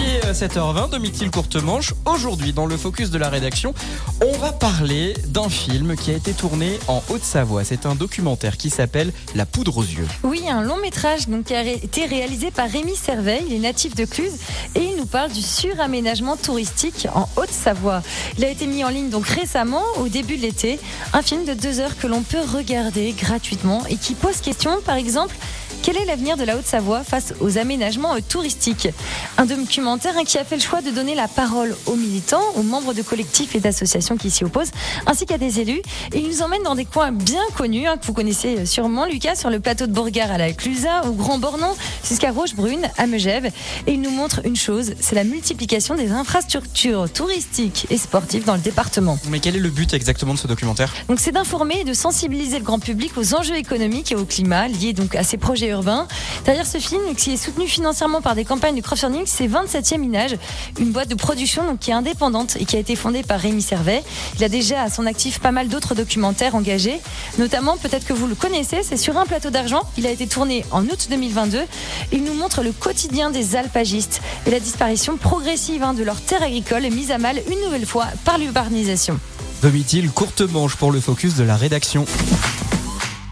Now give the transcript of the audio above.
Il est 7h20, Domitil Courte Manche. Aujourd'hui, dans le focus de la rédaction, on va parler d'un film qui a été tourné en Haute-Savoie. C'est un documentaire qui s'appelle La poudre aux yeux. Oui, un long métrage qui a été réalisé par Rémi Serveil, il est natif de Cluse, et il nous parle du suraménagement touristique en Haute-Savoie. Il a été mis en ligne donc récemment, au début de l'été, un film de deux heures que l'on peut regarder gratuitement et qui pose question, par exemple, quel est l'avenir de la Haute-Savoie face aux aménagements euh, touristiques? Un documentaire hein, qui a fait le choix de donner la parole aux militants, aux membres de collectifs et d'associations qui s'y opposent, ainsi qu'à des élus. Et il nous emmène dans des coins bien connus, hein, que vous connaissez euh, sûrement, Lucas, sur le plateau de Bourgard à la Clusa, au Grand Bornand, jusqu'à Rochebrune, à Megève. Et il nous montre une chose, c'est la multiplication des infrastructures touristiques et sportives dans le département. Mais quel est le but exactement de ce documentaire? Donc c'est d'informer et de sensibiliser le grand public aux enjeux économiques et au climat liés donc à ces projets Derrière ce film, qui est soutenu financièrement par des campagnes de crowdfunding, c'est 27e Minage, une boîte de production qui est indépendante et qui a été fondée par Rémi Servet. Il a déjà à son actif pas mal d'autres documentaires engagés, notamment peut-être que vous le connaissez, c'est sur un plateau d'argent. Il a été tourné en août 2022. Il nous montre le quotidien des alpagistes et la disparition progressive hein, de leurs terres agricoles mise à mal une nouvelle fois par l'urbanisation. Courte Manche pour le focus de la rédaction.